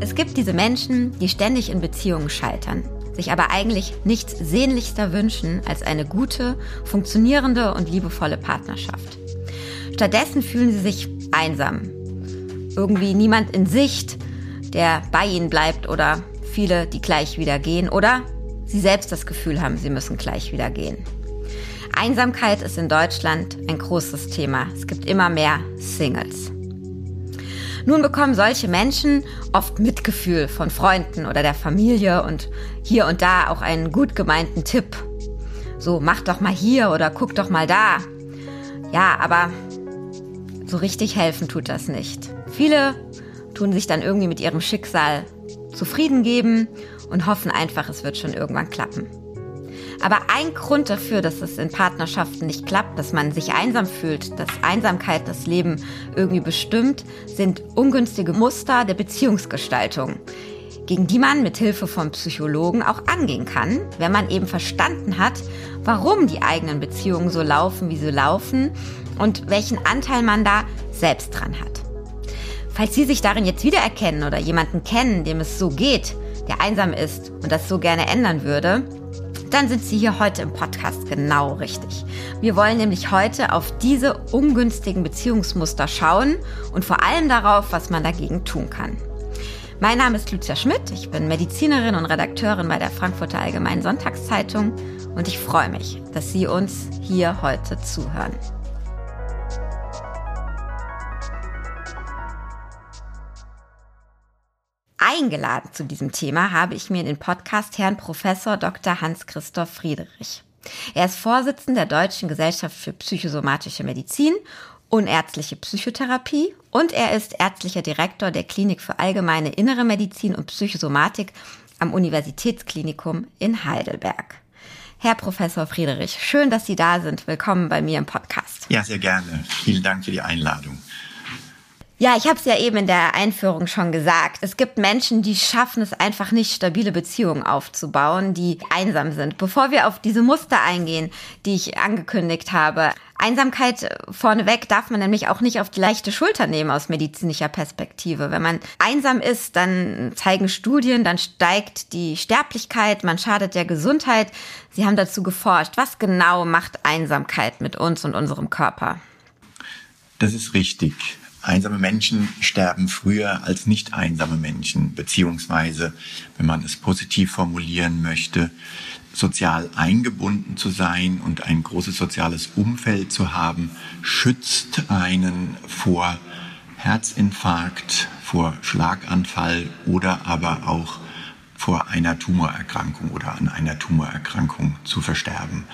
Es gibt diese Menschen, die ständig in Beziehungen scheitern, sich aber eigentlich nichts sehnlichster wünschen als eine gute, funktionierende und liebevolle Partnerschaft. Stattdessen fühlen sie sich einsam. Irgendwie niemand in Sicht, der bei ihnen bleibt oder viele, die gleich wieder gehen oder sie selbst das Gefühl haben, sie müssen gleich wieder gehen. Einsamkeit ist in Deutschland ein großes Thema. Es gibt immer mehr Singles. Nun bekommen solche Menschen oft Mitgefühl von Freunden oder der Familie und hier und da auch einen gut gemeinten Tipp. So, mach doch mal hier oder guck doch mal da. Ja, aber so richtig helfen tut das nicht. Viele tun sich dann irgendwie mit ihrem Schicksal zufrieden geben und hoffen einfach, es wird schon irgendwann klappen. Aber ein Grund dafür, dass es in Partnerschaften nicht klappt, dass man sich einsam fühlt, dass Einsamkeit das Leben irgendwie bestimmt, sind ungünstige Muster der Beziehungsgestaltung, gegen die man mit Hilfe von Psychologen auch angehen kann, wenn man eben verstanden hat, warum die eigenen Beziehungen so laufen, wie sie laufen und welchen Anteil man da selbst dran hat. Falls Sie sich darin jetzt wiedererkennen oder jemanden kennen, dem es so geht, der einsam ist und das so gerne ändern würde, dann sind Sie hier heute im Podcast genau richtig. Wir wollen nämlich heute auf diese ungünstigen Beziehungsmuster schauen und vor allem darauf, was man dagegen tun kann. Mein Name ist Lucia Schmidt, ich bin Medizinerin und Redakteurin bei der Frankfurter Allgemeinen Sonntagszeitung und ich freue mich, dass Sie uns hier heute zuhören. Eingeladen zu diesem Thema habe ich mir in den Podcast Herrn Professor Dr. Hans-Christoph Friedrich. Er ist Vorsitzender der Deutschen Gesellschaft für psychosomatische Medizin und ärztliche Psychotherapie und er ist ärztlicher Direktor der Klinik für allgemeine innere Medizin und Psychosomatik am Universitätsklinikum in Heidelberg. Herr Professor Friedrich, schön, dass Sie da sind. Willkommen bei mir im Podcast. Ja, sehr gerne. Vielen Dank für die Einladung. Ja, ich habe es ja eben in der Einführung schon gesagt. Es gibt Menschen, die schaffen es einfach nicht, stabile Beziehungen aufzubauen, die einsam sind. Bevor wir auf diese Muster eingehen, die ich angekündigt habe, Einsamkeit vorneweg darf man nämlich auch nicht auf die leichte Schulter nehmen aus medizinischer Perspektive. Wenn man einsam ist, dann zeigen Studien, dann steigt die Sterblichkeit, man schadet der Gesundheit. Sie haben dazu geforscht. Was genau macht Einsamkeit mit uns und unserem Körper? Das ist richtig. Einsame Menschen sterben früher als nicht einsame Menschen, beziehungsweise, wenn man es positiv formulieren möchte, sozial eingebunden zu sein und ein großes soziales Umfeld zu haben, schützt einen vor Herzinfarkt, vor Schlaganfall oder aber auch vor einer Tumorerkrankung oder an einer Tumorerkrankung zu versterben.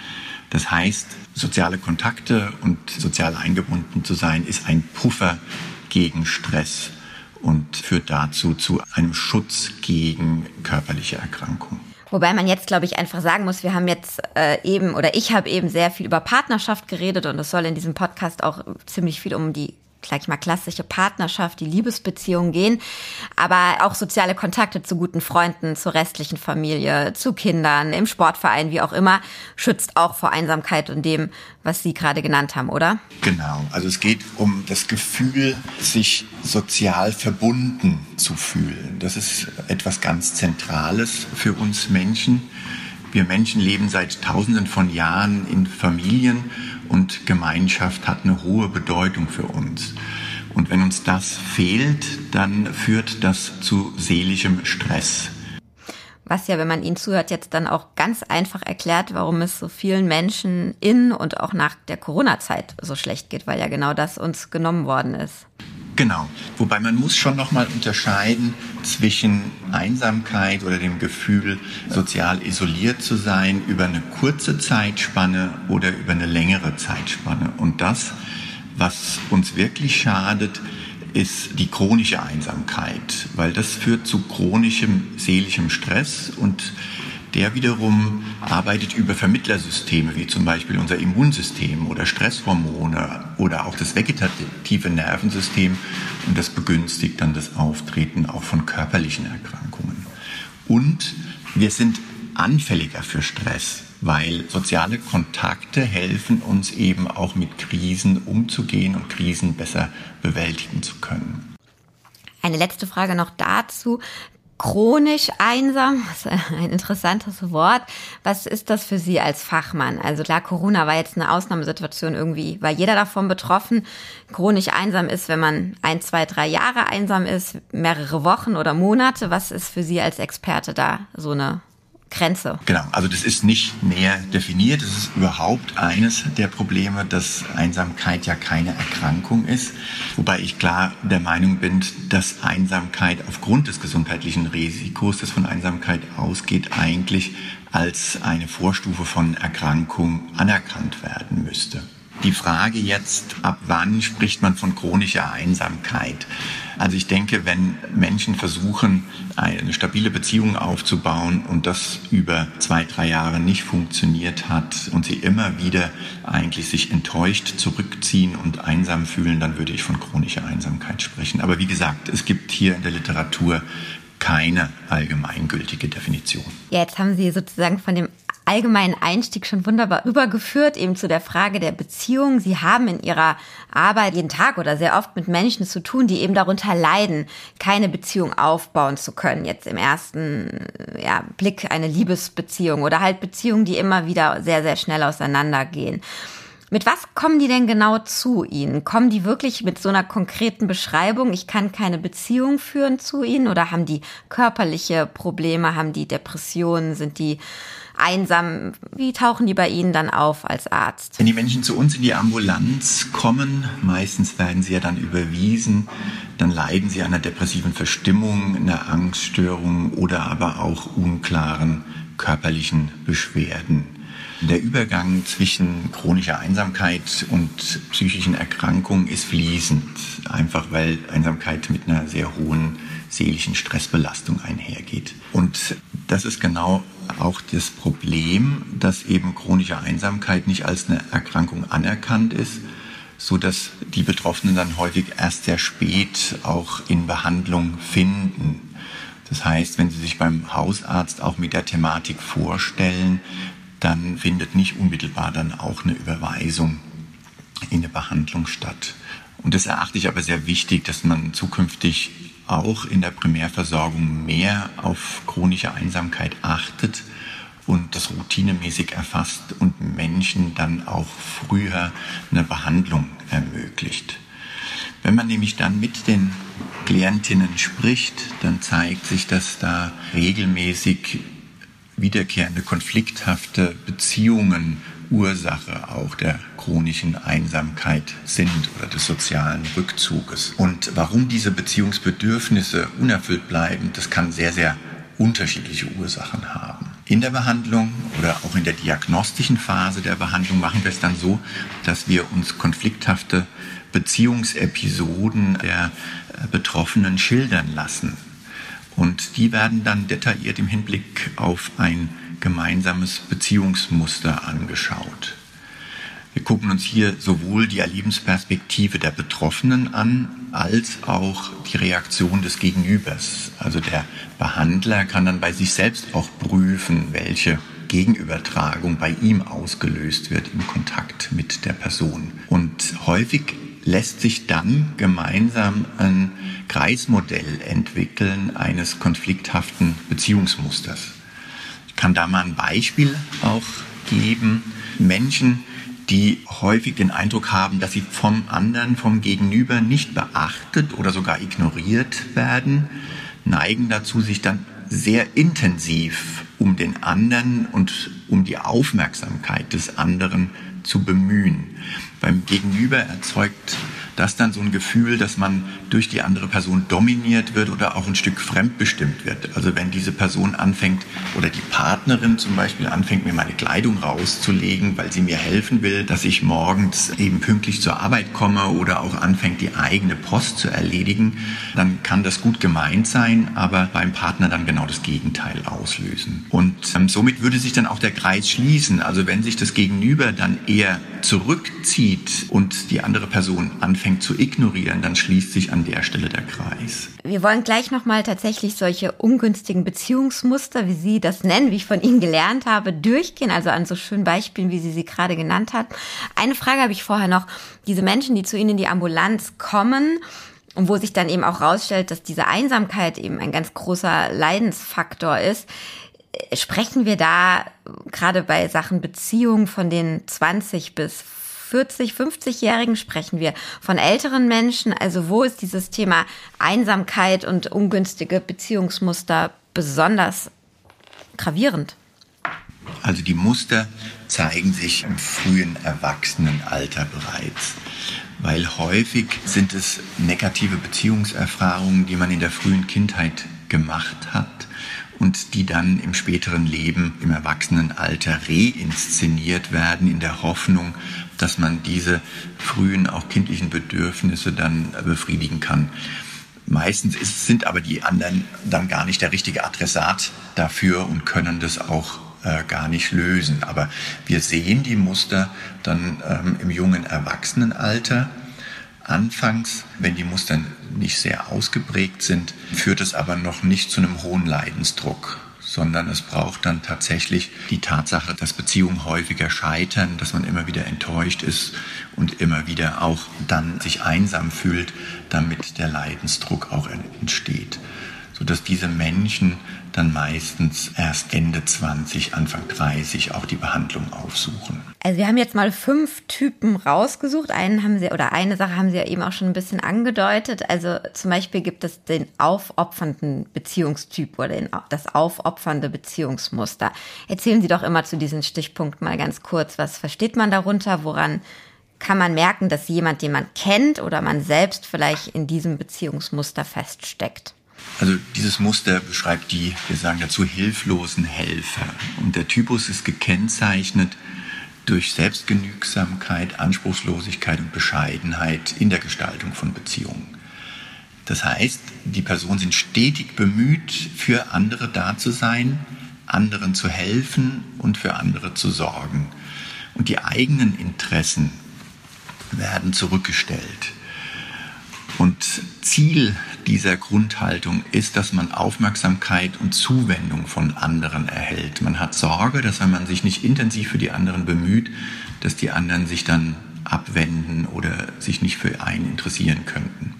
Das heißt, soziale Kontakte und sozial eingebunden zu sein, ist ein Puffer gegen Stress und führt dazu zu einem Schutz gegen körperliche Erkrankungen. Wobei man jetzt, glaube ich, einfach sagen muss, wir haben jetzt äh, eben oder ich habe eben sehr viel über Partnerschaft geredet und es soll in diesem Podcast auch ziemlich viel um die sag ich mal, klassische Partnerschaft, die Liebesbeziehung gehen, aber auch soziale Kontakte zu guten Freunden, zur restlichen Familie, zu Kindern, im Sportverein, wie auch immer, schützt auch vor Einsamkeit und dem, was Sie gerade genannt haben, oder? Genau. Also es geht um das Gefühl, sich sozial verbunden zu fühlen. Das ist etwas ganz Zentrales für uns Menschen. Wir Menschen leben seit Tausenden von Jahren in Familien und Gemeinschaft hat eine hohe Bedeutung für uns. Und wenn uns das fehlt, dann führt das zu seelischem Stress. Was ja, wenn man Ihnen zuhört, jetzt dann auch ganz einfach erklärt, warum es so vielen Menschen in und auch nach der Corona-Zeit so schlecht geht, weil ja genau das uns genommen worden ist. Genau. Wobei man muss schon nochmal unterscheiden zwischen Einsamkeit oder dem Gefühl, sozial isoliert zu sein über eine kurze Zeitspanne oder über eine längere Zeitspanne. Und das, was uns wirklich schadet, ist die chronische Einsamkeit, weil das führt zu chronischem seelischem Stress und der wiederum arbeitet über Vermittlersysteme, wie zum Beispiel unser Immunsystem oder Stresshormone oder auch das vegetative Nervensystem. Und das begünstigt dann das Auftreten auch von körperlichen Erkrankungen. Und wir sind anfälliger für Stress. weil soziale Kontakte helfen uns eben auch mit Krisen umzugehen und Krisen besser bewältigen zu können. Eine letzte Frage noch dazu chronisch einsam, ein interessantes Wort. Was ist das für Sie als Fachmann? Also klar, Corona war jetzt eine Ausnahmesituation irgendwie, weil jeder davon betroffen. Chronisch einsam ist, wenn man ein, zwei, drei Jahre einsam ist, mehrere Wochen oder Monate. Was ist für Sie als Experte da so eine Grenze. Genau, also das ist nicht näher definiert. Das ist überhaupt eines der Probleme, dass Einsamkeit ja keine Erkrankung ist. Wobei ich klar der Meinung bin, dass Einsamkeit aufgrund des gesundheitlichen Risikos, das von Einsamkeit ausgeht, eigentlich als eine Vorstufe von Erkrankung anerkannt werden müsste. Die Frage jetzt, ab wann spricht man von chronischer Einsamkeit? Also ich denke, wenn Menschen versuchen, eine stabile Beziehung aufzubauen und das über zwei, drei Jahre nicht funktioniert hat und sie immer wieder eigentlich sich enttäuscht zurückziehen und einsam fühlen, dann würde ich von chronischer Einsamkeit sprechen. Aber wie gesagt, es gibt hier in der Literatur keine allgemeingültige Definition. Ja, jetzt haben Sie sozusagen von dem allgemeinen Einstieg schon wunderbar übergeführt, eben zu der Frage der Beziehung. Sie haben in Ihrer Arbeit jeden Tag oder sehr oft mit Menschen zu tun, die eben darunter leiden, keine Beziehung aufbauen zu können. Jetzt im ersten ja, Blick eine Liebesbeziehung oder halt Beziehungen, die immer wieder sehr, sehr schnell auseinandergehen. Mit was kommen die denn genau zu Ihnen? Kommen die wirklich mit so einer konkreten Beschreibung, ich kann keine Beziehung führen zu Ihnen? Oder haben die körperliche Probleme, haben die Depressionen, sind die einsam? Wie tauchen die bei Ihnen dann auf als Arzt? Wenn die Menschen zu uns in die Ambulanz kommen, meistens werden sie ja dann überwiesen, dann leiden sie an einer depressiven Verstimmung, einer Angststörung oder aber auch unklaren körperlichen Beschwerden. Der Übergang zwischen chronischer Einsamkeit und psychischen Erkrankungen ist fließend, einfach weil Einsamkeit mit einer sehr hohen seelischen Stressbelastung einhergeht. Und das ist genau auch das Problem, dass eben chronische Einsamkeit nicht als eine Erkrankung anerkannt ist, so dass die Betroffenen dann häufig erst sehr spät auch in Behandlung finden. Das heißt, wenn Sie sich beim Hausarzt auch mit der Thematik vorstellen, dann findet nicht unmittelbar dann auch eine Überweisung in eine Behandlung statt. Und das erachte ich aber sehr wichtig, dass man zukünftig auch in der Primärversorgung mehr auf chronische Einsamkeit achtet und das routinemäßig erfasst und Menschen dann auch früher eine Behandlung ermöglicht. Wenn man nämlich dann mit den Klientinnen spricht, dann zeigt sich, dass da regelmäßig wiederkehrende konflikthafte Beziehungen Ursache auch der chronischen Einsamkeit sind oder des sozialen Rückzuges. Und warum diese Beziehungsbedürfnisse unerfüllt bleiben, das kann sehr, sehr unterschiedliche Ursachen haben. In der Behandlung oder auch in der diagnostischen Phase der Behandlung machen wir es dann so, dass wir uns konflikthafte Beziehungsepisoden der Betroffenen schildern lassen. Und die werden dann detailliert im Hinblick auf ein gemeinsames Beziehungsmuster angeschaut. Wir gucken uns hier sowohl die Erlebensperspektive der Betroffenen an, als auch die Reaktion des Gegenübers. Also der Behandler kann dann bei sich selbst auch prüfen, welche Gegenübertragung bei ihm ausgelöst wird im Kontakt mit der Person. Und häufig lässt sich dann gemeinsam ein Kreismodell entwickeln eines konflikthaften Beziehungsmusters. Ich kann da mal ein Beispiel auch geben. Menschen, die häufig den Eindruck haben, dass sie vom anderen, vom Gegenüber nicht beachtet oder sogar ignoriert werden, neigen dazu, sich dann sehr intensiv um den anderen und um die Aufmerksamkeit des anderen zu bemühen. Beim Gegenüber erzeugt das dann so ein Gefühl, dass man durch die andere Person dominiert wird oder auch ein Stück fremdbestimmt wird. Also wenn diese Person anfängt oder die Partnerin zum Beispiel anfängt, mir meine Kleidung rauszulegen, weil sie mir helfen will, dass ich morgens eben pünktlich zur Arbeit komme oder auch anfängt, die eigene Post zu erledigen, dann kann das gut gemeint sein, aber beim Partner dann genau das Gegenteil auslösen. Und ähm, somit würde sich dann auch der Kreis schließen. Also wenn sich das Gegenüber dann eher zurückzieht und die andere Person anfängt zu ignorieren, dann schließt sich an der Stelle der Kreis. Wir wollen gleich nochmal tatsächlich solche ungünstigen Beziehungsmuster, wie Sie das nennen, wie ich von Ihnen gelernt habe, durchgehen, also an so schönen Beispielen, wie Sie sie gerade genannt hat. Eine Frage habe ich vorher noch. Diese Menschen, die zu Ihnen in die Ambulanz kommen, und wo sich dann eben auch rausstellt, dass diese Einsamkeit eben ein ganz großer Leidensfaktor ist, sprechen wir da gerade bei Sachen Beziehung von den 20 bis 40, 50-Jährigen sprechen wir von älteren Menschen. Also wo ist dieses Thema Einsamkeit und ungünstige Beziehungsmuster besonders gravierend? Also die Muster zeigen sich im frühen Erwachsenenalter bereits, weil häufig sind es negative Beziehungserfahrungen, die man in der frühen Kindheit gemacht hat und die dann im späteren Leben, im Erwachsenenalter reinszeniert werden in der Hoffnung, dass man diese frühen, auch kindlichen Bedürfnisse dann befriedigen kann. Meistens ist, sind aber die anderen dann gar nicht der richtige Adressat dafür und können das auch äh, gar nicht lösen. Aber wir sehen die Muster dann ähm, im jungen Erwachsenenalter Anfangs, wenn die Muster nicht sehr ausgeprägt sind, führt es aber noch nicht zu einem hohen Leidensdruck sondern es braucht dann tatsächlich die Tatsache, dass Beziehungen häufiger scheitern, dass man immer wieder enttäuscht ist und immer wieder auch dann sich einsam fühlt, damit der Leidensdruck auch entsteht sodass diese Menschen dann meistens erst Ende 20, Anfang 30 auch die Behandlung aufsuchen. Also wir haben jetzt mal fünf Typen rausgesucht. Einen haben Sie oder eine Sache haben Sie ja eben auch schon ein bisschen angedeutet. Also zum Beispiel gibt es den aufopfernden Beziehungstyp oder den, das aufopfernde Beziehungsmuster. Erzählen Sie doch immer zu diesen Stichpunkten mal ganz kurz. Was versteht man darunter? Woran kann man merken, dass jemand, den man kennt oder man selbst vielleicht in diesem Beziehungsmuster feststeckt? Also dieses Muster beschreibt die, wir sagen dazu, hilflosen Helfer. Und der Typus ist gekennzeichnet durch Selbstgenügsamkeit, Anspruchslosigkeit und Bescheidenheit in der Gestaltung von Beziehungen. Das heißt, die Personen sind stetig bemüht, für andere da zu sein, anderen zu helfen und für andere zu sorgen. Und die eigenen Interessen werden zurückgestellt. Und Ziel dieser Grundhaltung ist, dass man Aufmerksamkeit und Zuwendung von anderen erhält. Man hat Sorge, dass wenn man sich nicht intensiv für die anderen bemüht, dass die anderen sich dann abwenden oder sich nicht für einen interessieren könnten.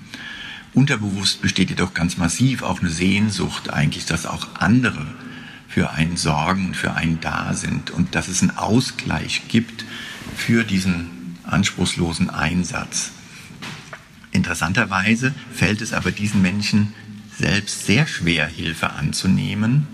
Unterbewusst besteht jedoch ganz massiv auch eine Sehnsucht eigentlich, dass auch andere für einen sorgen und für einen da sind und dass es einen Ausgleich gibt für diesen anspruchslosen Einsatz. Interessanterweise fällt es aber diesen Menschen selbst sehr schwer, Hilfe anzunehmen.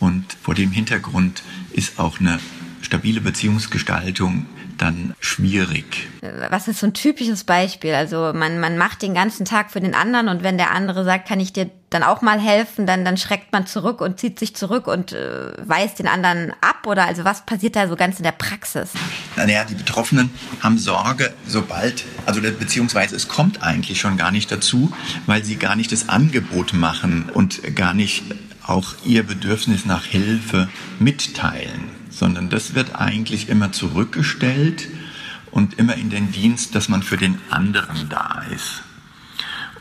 Und vor dem Hintergrund ist auch eine stabile Beziehungsgestaltung dann schwierig. Was ist so ein typisches Beispiel? Also man, man macht den ganzen Tag für den anderen und wenn der andere sagt, kann ich dir dann auch mal helfen, dann, dann schreckt man zurück und zieht sich zurück und äh, weist den anderen ab? Oder also was passiert da so ganz in der Praxis? Naja, die Betroffenen haben Sorge, sobald, also beziehungsweise es kommt eigentlich schon gar nicht dazu, weil sie gar nicht das Angebot machen und gar nicht auch ihr Bedürfnis nach Hilfe mitteilen sondern das wird eigentlich immer zurückgestellt und immer in den Dienst, dass man für den anderen da ist.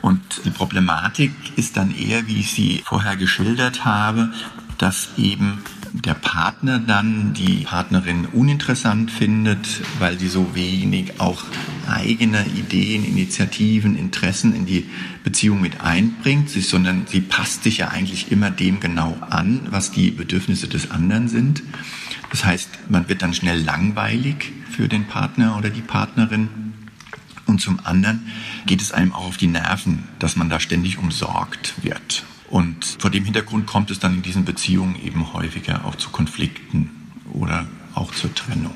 Und die Problematik ist dann eher, wie ich sie vorher geschildert habe, dass eben der Partner dann die Partnerin uninteressant findet, weil sie so wenig auch eigene Ideen, Initiativen, Interessen in die Beziehung mit einbringt, sondern sie passt sich ja eigentlich immer dem genau an, was die Bedürfnisse des anderen sind. Das heißt, man wird dann schnell langweilig für den Partner oder die Partnerin. Und zum anderen geht es einem auch auf die Nerven, dass man da ständig umsorgt wird. Und vor dem Hintergrund kommt es dann in diesen Beziehungen eben häufiger auch zu Konflikten oder auch zur Trennung.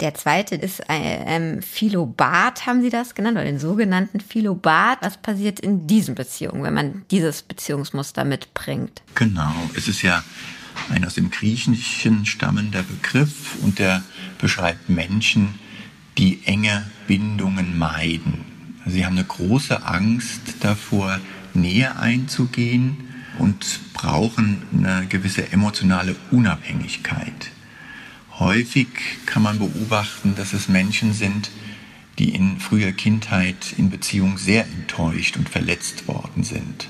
Der zweite ist ein ähm, Philobat, haben Sie das genannt, oder den sogenannten Philobat. Was passiert in diesen Beziehungen, wenn man dieses Beziehungsmuster mitbringt? Genau, es ist ja ein aus dem Griechischen stammender Begriff und der beschreibt Menschen, die enge Bindungen meiden. Also sie haben eine große Angst davor, Nähe einzugehen und brauchen eine gewisse emotionale Unabhängigkeit. Häufig kann man beobachten, dass es Menschen sind, die in früher Kindheit in Beziehung sehr enttäuscht und verletzt worden sind.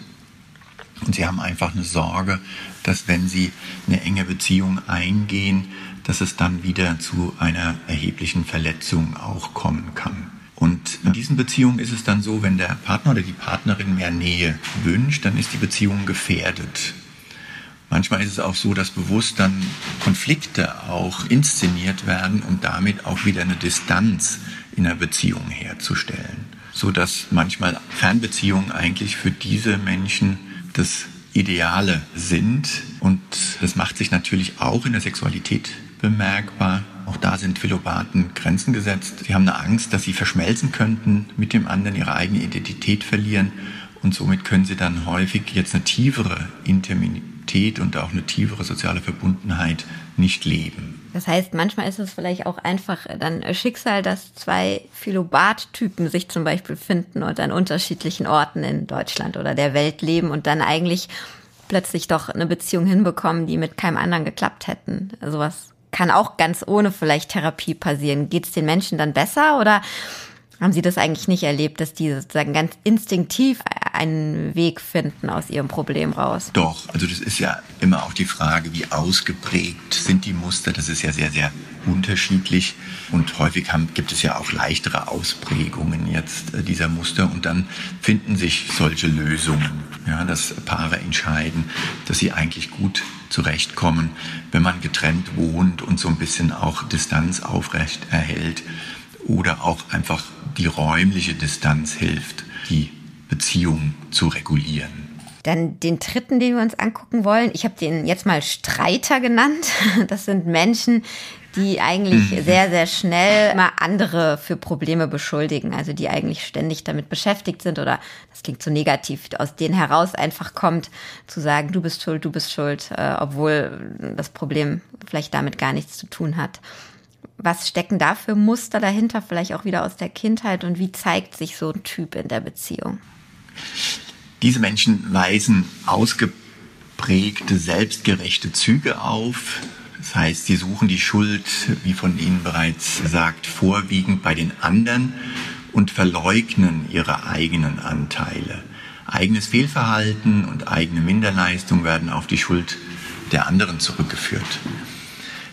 Und sie haben einfach eine Sorge, dass wenn sie eine enge Beziehung eingehen, dass es dann wieder zu einer erheblichen Verletzung auch kommen kann. Und in diesen Beziehungen ist es dann so, wenn der Partner oder die Partnerin mehr Nähe wünscht, dann ist die Beziehung gefährdet. Manchmal ist es auch so, dass bewusst dann Konflikte auch inszeniert werden, um damit auch wieder eine Distanz in der Beziehung herzustellen. So dass manchmal Fernbeziehungen eigentlich für diese Menschen das Ideale sind. Und das macht sich natürlich auch in der Sexualität bemerkbar. Auch da sind Philopathen Grenzen gesetzt. Sie haben eine Angst, dass sie verschmelzen könnten mit dem anderen, ihre eigene Identität verlieren. Und somit können sie dann häufig jetzt eine tiefere Intimität und auch eine tiefere soziale Verbundenheit nicht leben. Das heißt, manchmal ist es vielleicht auch einfach dann Schicksal, dass zwei Philobat-Typen sich zum Beispiel finden und an unterschiedlichen Orten in Deutschland oder der Welt leben und dann eigentlich plötzlich doch eine Beziehung hinbekommen, die mit keinem anderen geklappt hätten. Sowas kann auch ganz ohne vielleicht Therapie passieren. Geht es den Menschen dann besser oder haben Sie das eigentlich nicht erlebt, dass die sozusagen ganz instinktiv einen Weg finden aus ihrem Problem raus? Doch, also das ist ja immer auch die Frage, wie ausgeprägt sind die Muster. Das ist ja sehr, sehr unterschiedlich und häufig haben, gibt es ja auch leichtere Ausprägungen jetzt äh, dieser Muster und dann finden sich solche Lösungen, ja, dass Paare entscheiden, dass sie eigentlich gut zurechtkommen, wenn man getrennt wohnt und so ein bisschen auch Distanz aufrecht erhält oder auch einfach die räumliche Distanz hilft, die Beziehung zu regulieren. Dann den dritten, den wir uns angucken wollen. Ich habe den jetzt mal Streiter genannt. Das sind Menschen, die eigentlich mhm. sehr, sehr schnell immer andere für Probleme beschuldigen. Also die eigentlich ständig damit beschäftigt sind oder das klingt so negativ, aus denen heraus einfach kommt, zu sagen, du bist schuld, du bist schuld, äh, obwohl das Problem vielleicht damit gar nichts zu tun hat. Was stecken da für Muster dahinter, vielleicht auch wieder aus der Kindheit und wie zeigt sich so ein Typ in der Beziehung? Diese Menschen weisen ausgeprägte, selbstgerechte Züge auf. Das heißt, sie suchen die Schuld, wie von Ihnen bereits gesagt, vorwiegend bei den anderen und verleugnen ihre eigenen Anteile. Eigenes Fehlverhalten und eigene Minderleistung werden auf die Schuld der anderen zurückgeführt.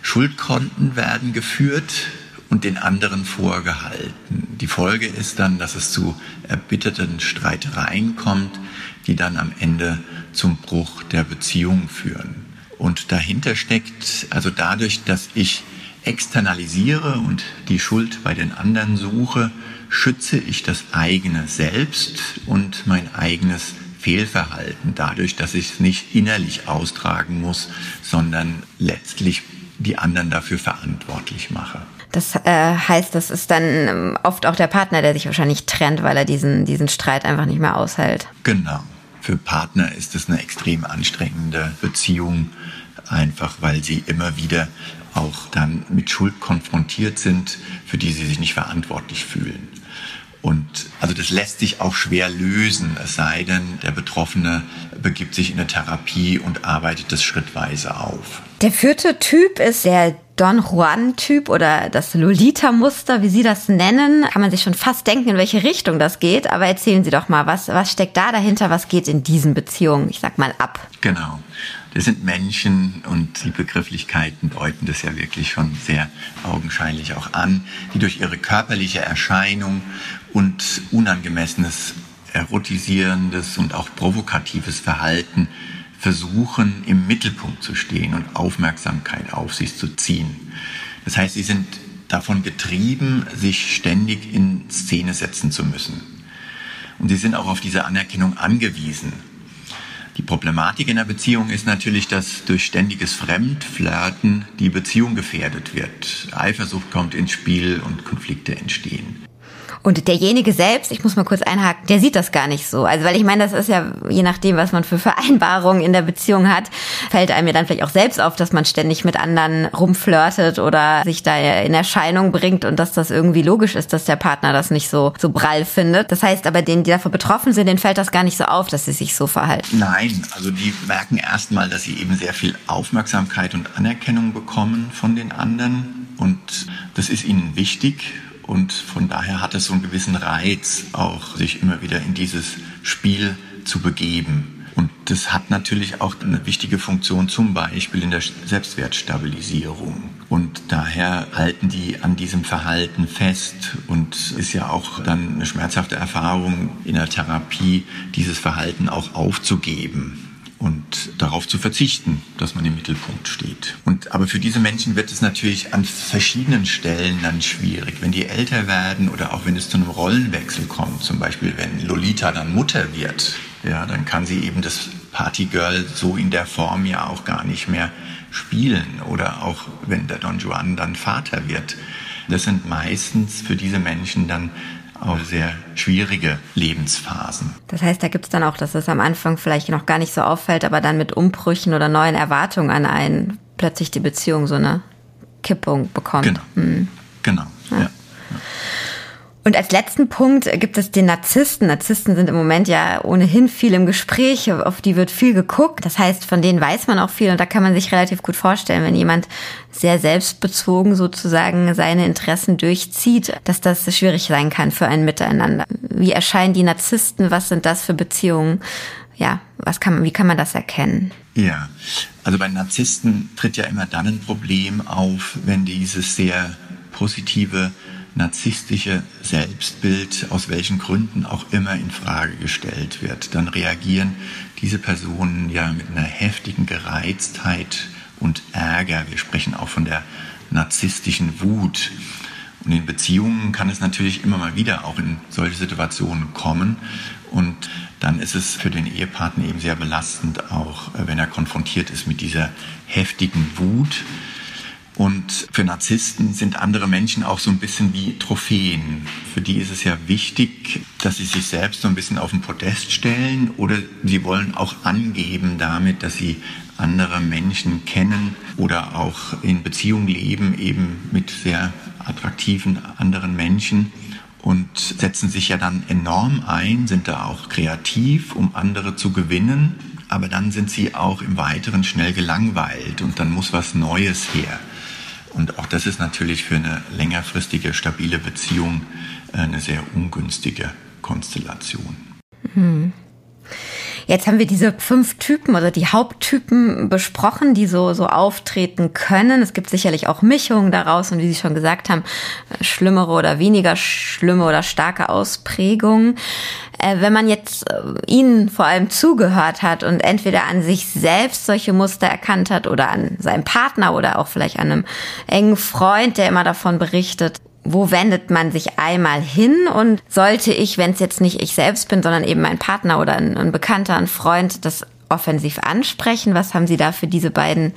Schuldkonten werden geführt und den anderen vorgehalten. Die Folge ist dann, dass es zu erbitterten Streitereien kommt, die dann am Ende zum Bruch der Beziehung führen. Und dahinter steckt, also dadurch, dass ich externalisiere und die Schuld bei den anderen suche, schütze ich das eigene Selbst und mein eigenes Fehlverhalten dadurch, dass ich es nicht innerlich austragen muss, sondern letztlich die anderen dafür verantwortlich mache. Das äh, heißt, das ist dann ähm, oft auch der Partner, der sich wahrscheinlich trennt, weil er diesen, diesen Streit einfach nicht mehr aushält. Genau. Für Partner ist es eine extrem anstrengende Beziehung, einfach weil sie immer wieder auch dann mit Schuld konfrontiert sind, für die sie sich nicht verantwortlich fühlen. Und also das lässt sich auch schwer lösen, es sei denn, der Betroffene begibt sich in eine Therapie und arbeitet das schrittweise auf. Der vierte Typ ist der Don Juan-Typ oder das Lolita-Muster, wie Sie das nennen. Kann man sich schon fast denken, in welche Richtung das geht. Aber erzählen Sie doch mal, was, was steckt da dahinter? Was geht in diesen Beziehungen, ich sag mal, ab? Genau. Das sind Menschen und die Begrifflichkeiten deuten das ja wirklich schon sehr augenscheinlich auch an, die durch ihre körperliche Erscheinung und unangemessenes erotisierendes und auch provokatives Verhalten versuchen, im Mittelpunkt zu stehen und Aufmerksamkeit auf sich zu ziehen. Das heißt, sie sind davon getrieben, sich ständig in Szene setzen zu müssen. Und sie sind auch auf diese Anerkennung angewiesen. Die Problematik in der Beziehung ist natürlich, dass durch ständiges Fremdflirten die Beziehung gefährdet wird. Eifersucht kommt ins Spiel und Konflikte entstehen. Und derjenige selbst, ich muss mal kurz einhaken, der sieht das gar nicht so. Also weil ich meine, das ist ja je nachdem, was man für Vereinbarungen in der Beziehung hat, fällt einem ja dann vielleicht auch selbst auf, dass man ständig mit anderen rumflirtet oder sich da in Erscheinung bringt und dass das irgendwie logisch ist, dass der Partner das nicht so so prall findet. Das heißt aber, denen, die davon betroffen sind, denen fällt das gar nicht so auf, dass sie sich so verhalten. Nein, also die merken erstmal, dass sie eben sehr viel Aufmerksamkeit und Anerkennung bekommen von den anderen und das ist ihnen wichtig und von daher hat es so einen gewissen Reiz, auch sich immer wieder in dieses Spiel zu begeben. Und das hat natürlich auch eine wichtige Funktion, zum Beispiel in der Selbstwertstabilisierung. Und daher halten die an diesem Verhalten fest und ist ja auch dann eine schmerzhafte Erfahrung in der Therapie, dieses Verhalten auch aufzugeben und darauf zu verzichten, dass man im Mittelpunkt steht. Und aber für diese Menschen wird es natürlich an verschiedenen Stellen dann schwierig, wenn die älter werden oder auch wenn es zu einem Rollenwechsel kommt, zum Beispiel wenn Lolita dann Mutter wird, ja, dann kann sie eben das Partygirl so in der Form ja auch gar nicht mehr spielen oder auch wenn der Don Juan dann Vater wird. Das sind meistens für diese Menschen dann auch sehr schwierige Lebensphasen. Das heißt, da gibt es dann auch, dass es am Anfang vielleicht noch gar nicht so auffällt, aber dann mit Umbrüchen oder neuen Erwartungen an einen plötzlich die Beziehung so eine Kippung bekommt. Genau. Hm. Genau. Ja. ja. Und als letzten Punkt gibt es den Narzissten. Narzissten sind im Moment ja ohnehin viel im Gespräch, auf die wird viel geguckt. Das heißt, von denen weiß man auch viel und da kann man sich relativ gut vorstellen, wenn jemand sehr selbstbezogen sozusagen seine Interessen durchzieht, dass das schwierig sein kann für ein Miteinander. Wie erscheinen die Narzissten? Was sind das für Beziehungen? Ja, was kann wie kann man das erkennen? Ja, also bei Narzissten tritt ja immer dann ein Problem auf, wenn dieses sehr positive narzisstische Selbstbild aus welchen Gründen auch immer in Frage gestellt wird, dann reagieren diese Personen ja mit einer heftigen Gereiztheit und Ärger. Wir sprechen auch von der narzisstischen Wut. Und in Beziehungen kann es natürlich immer mal wieder auch in solche Situationen kommen. Und dann ist es für den Ehepartner eben sehr belastend, auch äh, wenn er konfrontiert ist mit dieser heftigen Wut und für Narzissten sind andere Menschen auch so ein bisschen wie Trophäen. Für die ist es ja wichtig, dass sie sich selbst so ein bisschen auf den Podest stellen oder sie wollen auch angeben damit, dass sie andere Menschen kennen oder auch in Beziehung leben, eben mit sehr attraktiven anderen Menschen und setzen sich ja dann enorm ein, sind da auch kreativ, um andere zu gewinnen. Aber dann sind sie auch im Weiteren schnell gelangweilt und dann muss was Neues her. Und auch das ist natürlich für eine längerfristige, stabile Beziehung eine sehr ungünstige Konstellation. Mhm. Jetzt haben wir diese fünf Typen oder die Haupttypen besprochen, die so, so auftreten können. Es gibt sicherlich auch Mischungen daraus und wie Sie schon gesagt haben, schlimmere oder weniger schlimme oder starke Ausprägungen. Äh, wenn man jetzt äh, Ihnen vor allem zugehört hat und entweder an sich selbst solche Muster erkannt hat oder an seinem Partner oder auch vielleicht an einem engen Freund, der immer davon berichtet, wo wendet man sich einmal hin und sollte ich, wenn es jetzt nicht ich selbst bin, sondern eben mein Partner oder ein, ein Bekannter, ein Freund, das offensiv ansprechen? Was haben Sie da für diese beiden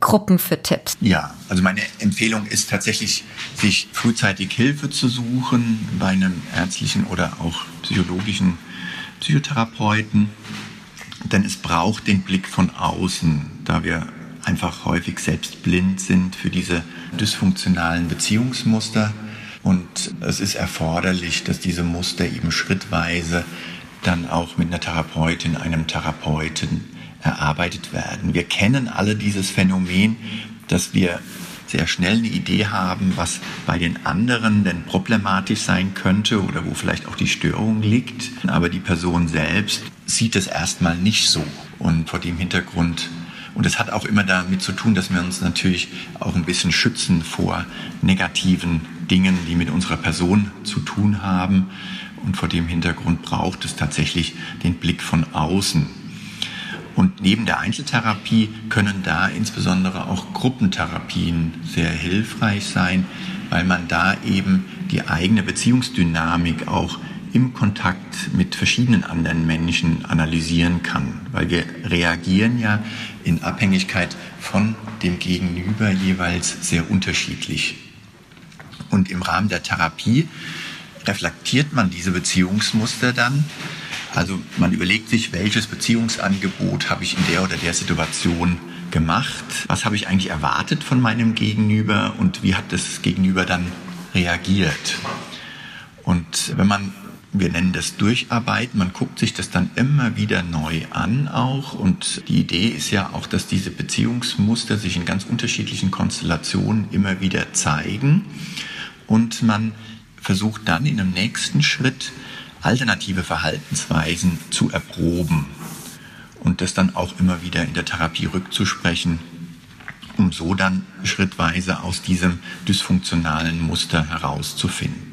Gruppen für Tipps? Ja, also meine Empfehlung ist tatsächlich, sich frühzeitig Hilfe zu suchen bei einem ärztlichen oder auch psychologischen Psychotherapeuten. Denn es braucht den Blick von außen, da wir einfach häufig selbst blind sind für diese dysfunktionalen Beziehungsmuster und es ist erforderlich, dass diese Muster eben schrittweise dann auch mit einer Therapeutin, einem Therapeuten erarbeitet werden. Wir kennen alle dieses Phänomen, dass wir sehr schnell eine Idee haben, was bei den anderen denn problematisch sein könnte oder wo vielleicht auch die Störung liegt. Aber die Person selbst sieht es erstmal nicht so. Und vor dem Hintergrund und es hat auch immer damit zu tun, dass wir uns natürlich auch ein bisschen schützen vor negativen Dingen, die mit unserer Person zu tun haben. Und vor dem Hintergrund braucht es tatsächlich den Blick von außen. Und neben der Einzeltherapie können da insbesondere auch Gruppentherapien sehr hilfreich sein, weil man da eben die eigene Beziehungsdynamik auch im Kontakt mit verschiedenen anderen Menschen analysieren kann, weil wir reagieren ja in Abhängigkeit von dem Gegenüber jeweils sehr unterschiedlich. Und im Rahmen der Therapie reflektiert man diese Beziehungsmuster dann. Also man überlegt sich, welches Beziehungsangebot habe ich in der oder der Situation gemacht, was habe ich eigentlich erwartet von meinem Gegenüber und wie hat das Gegenüber dann reagiert. Und wenn man wir nennen das Durcharbeiten. Man guckt sich das dann immer wieder neu an auch. Und die Idee ist ja auch, dass diese Beziehungsmuster sich in ganz unterschiedlichen Konstellationen immer wieder zeigen. Und man versucht dann in einem nächsten Schritt alternative Verhaltensweisen zu erproben. und das dann auch immer wieder in der Therapie rückzusprechen, um so dann schrittweise aus diesem dysfunktionalen Muster herauszufinden.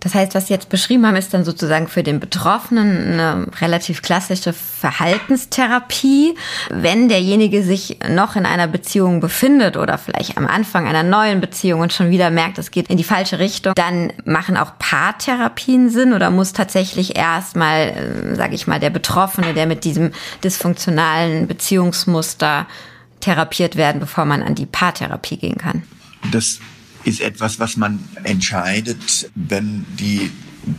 Das heißt, was Sie jetzt beschrieben haben, ist dann sozusagen für den Betroffenen eine relativ klassische Verhaltenstherapie. Wenn derjenige sich noch in einer Beziehung befindet oder vielleicht am Anfang einer neuen Beziehung und schon wieder merkt, es geht in die falsche Richtung, dann machen auch Paartherapien Sinn oder muss tatsächlich erstmal, äh, sage ich mal, der Betroffene, der mit diesem dysfunktionalen Beziehungsmuster therapiert werden, bevor man an die Paartherapie gehen kann? Das ist etwas, was man entscheidet, wenn die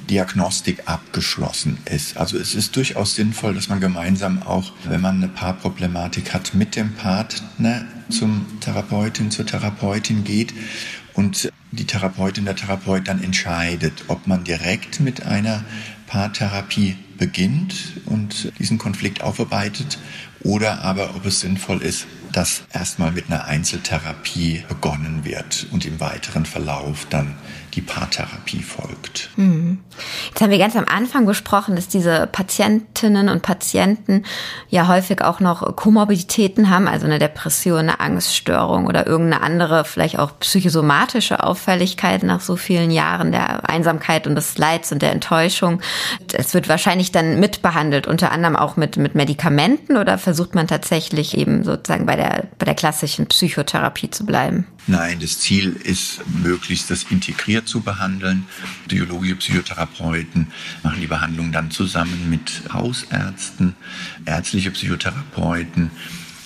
Diagnostik abgeschlossen ist. Also es ist durchaus sinnvoll, dass man gemeinsam auch, wenn man eine Paarproblematik hat, mit dem Partner zum Therapeutin, zur Therapeutin geht und die Therapeutin, der Therapeut dann entscheidet, ob man direkt mit einer Paartherapie beginnt und diesen Konflikt aufarbeitet oder aber ob es sinnvoll ist, dass erstmal mit einer Einzeltherapie begonnen wird und im weiteren Verlauf dann die Paartherapie folgt. Mhm. Jetzt haben wir ganz am Anfang besprochen, dass diese Patientinnen und Patienten ja häufig auch noch Komorbiditäten haben, also eine Depression, eine Angststörung oder irgendeine andere, vielleicht auch psychosomatische Auffälligkeit nach so vielen Jahren der Einsamkeit und des Leids und der Enttäuschung. Es wird wahrscheinlich dann mitbehandelt, unter anderem auch mit, mit Medikamenten oder versucht man tatsächlich eben sozusagen bei der, bei der klassischen Psychotherapie zu bleiben? Nein, das Ziel ist, möglichst das integriert zu behandeln. Biologische Psychotherapeuten machen die Behandlung dann zusammen mit Hausärzten, ärztliche Psychotherapeuten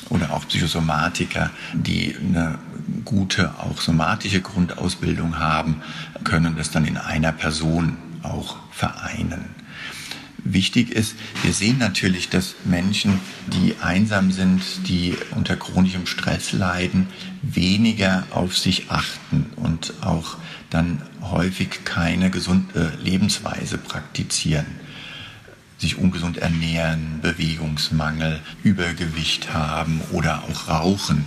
oder auch Psychosomatiker, die eine gute, auch somatische Grundausbildung haben, können das dann in einer Person auch vereinen wichtig ist. Wir sehen natürlich, dass Menschen, die einsam sind, die unter chronischem Stress leiden, weniger auf sich achten und auch dann häufig keine gesunde Lebensweise praktizieren sich ungesund ernähren, Bewegungsmangel, Übergewicht haben oder auch rauchen.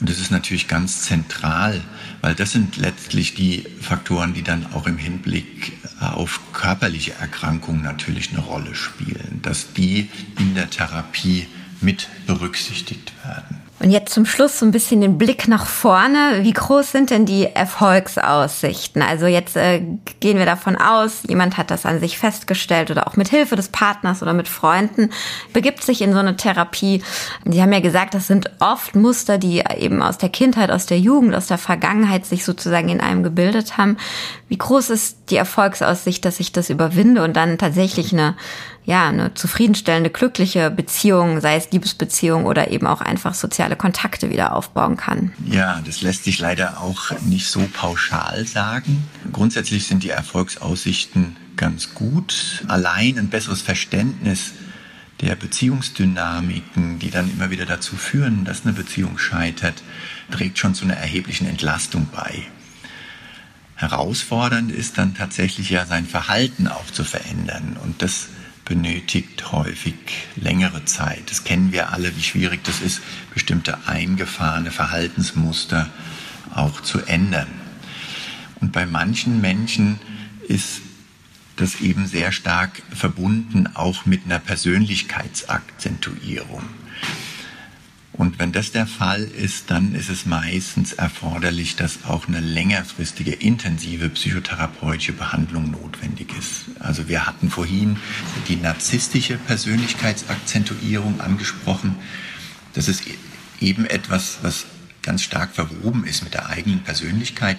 Und das ist natürlich ganz zentral, weil das sind letztlich die Faktoren, die dann auch im Hinblick auf körperliche Erkrankungen natürlich eine Rolle spielen, dass die in der Therapie mit berücksichtigt werden. Und jetzt zum Schluss so ein bisschen den Blick nach vorne. Wie groß sind denn die Erfolgsaussichten? Also jetzt äh, gehen wir davon aus, jemand hat das an sich festgestellt oder auch mit Hilfe des Partners oder mit Freunden begibt sich in so eine Therapie. Sie haben ja gesagt, das sind oft Muster, die eben aus der Kindheit, aus der Jugend, aus der Vergangenheit sich sozusagen in einem gebildet haben. Wie groß ist die Erfolgsaussicht, dass ich das überwinde und dann tatsächlich eine ja, eine zufriedenstellende, glückliche Beziehung, sei es Liebesbeziehung oder eben auch einfach soziale Kontakte wieder aufbauen kann. Ja, das lässt sich leider auch nicht so pauschal sagen. Grundsätzlich sind die Erfolgsaussichten ganz gut. Allein ein besseres Verständnis der Beziehungsdynamiken, die dann immer wieder dazu führen, dass eine Beziehung scheitert, trägt schon zu einer erheblichen Entlastung bei. Herausfordernd ist dann tatsächlich ja sein Verhalten auch zu verändern. Und das benötigt häufig längere Zeit. Das kennen wir alle, wie schwierig das ist, bestimmte eingefahrene Verhaltensmuster auch zu ändern. Und bei manchen Menschen ist das eben sehr stark verbunden auch mit einer Persönlichkeitsakzentuierung. Und wenn das der Fall ist, dann ist es meistens erforderlich, dass auch eine längerfristige, intensive psychotherapeutische Behandlung notwendig ist. Also wir hatten vorhin die narzisstische Persönlichkeitsakzentuierung angesprochen. Das ist eben etwas, was ganz stark verwoben ist mit der eigenen Persönlichkeit.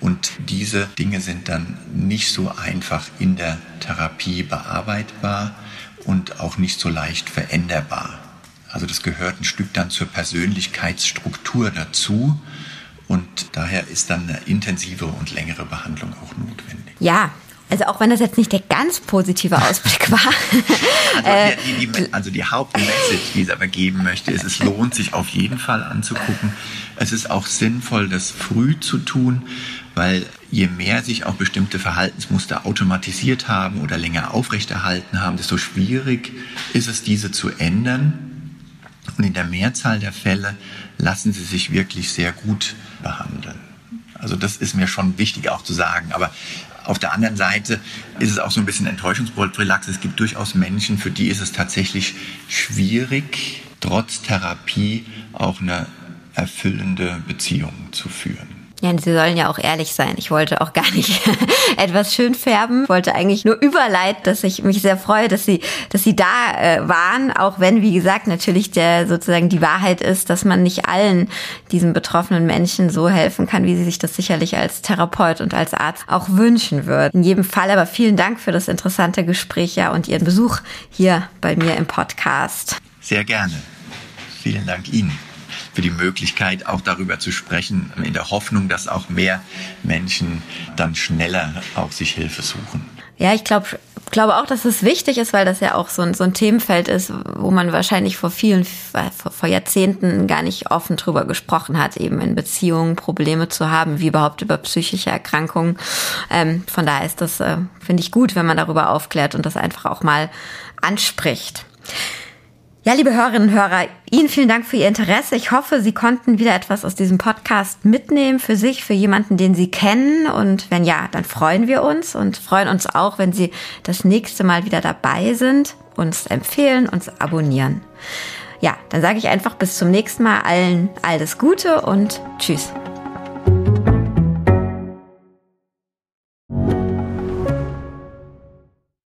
Und diese Dinge sind dann nicht so einfach in der Therapie bearbeitbar und auch nicht so leicht veränderbar. Also das gehört ein Stück dann zur Persönlichkeitsstruktur dazu. Und daher ist dann eine intensive und längere Behandlung auch notwendig. Ja, also auch wenn das jetzt nicht der ganz positive Ausblick war. also, die, die, also die Hauptmessage, die ich aber geben möchte, ist, es lohnt sich auf jeden Fall anzugucken. Es ist auch sinnvoll, das früh zu tun, weil je mehr sich auch bestimmte Verhaltensmuster automatisiert haben oder länger aufrechterhalten haben, desto schwierig ist es, diese zu ändern. Und in der Mehrzahl der Fälle lassen sie sich wirklich sehr gut behandeln. Also das ist mir schon wichtig auch zu sagen. Aber Auf der anderen Seite ist es auch so ein bisschen Enttäuschungsprophylaxe. Es gibt durchaus Menschen, für die ist es tatsächlich schwierig, trotz Therapie auch eine erfüllende Beziehung zu führen. Ja, Sie sollen ja auch ehrlich sein. Ich wollte auch gar nicht etwas schön färben. Ich wollte eigentlich nur überleiten, dass ich mich sehr freue, dass Sie, dass Sie da äh, waren. Auch wenn, wie gesagt, natürlich der sozusagen die Wahrheit ist, dass man nicht allen diesen betroffenen Menschen so helfen kann, wie sie sich das sicherlich als Therapeut und als Arzt auch wünschen würden. In jedem Fall aber vielen Dank für das interessante Gespräch ja und Ihren Besuch hier bei mir im Podcast. Sehr gerne. Vielen Dank Ihnen für die Möglichkeit, auch darüber zu sprechen, in der Hoffnung, dass auch mehr Menschen dann schneller auch sich Hilfe suchen. Ja, ich glaube glaube auch, dass es wichtig ist, weil das ja auch so ein, so ein Themenfeld ist, wo man wahrscheinlich vor vielen, vor, vor Jahrzehnten gar nicht offen drüber gesprochen hat, eben in Beziehungen Probleme zu haben, wie überhaupt über psychische Erkrankungen. Ähm, von daher ist das, äh, finde ich, gut, wenn man darüber aufklärt und das einfach auch mal anspricht. Ja, liebe Hörerinnen und Hörer, Ihnen vielen Dank für Ihr Interesse. Ich hoffe, Sie konnten wieder etwas aus diesem Podcast mitnehmen für sich, für jemanden, den Sie kennen. Und wenn ja, dann freuen wir uns und freuen uns auch, wenn Sie das nächste Mal wieder dabei sind, uns empfehlen, uns abonnieren. Ja, dann sage ich einfach bis zum nächsten Mal allen alles Gute und Tschüss.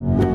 you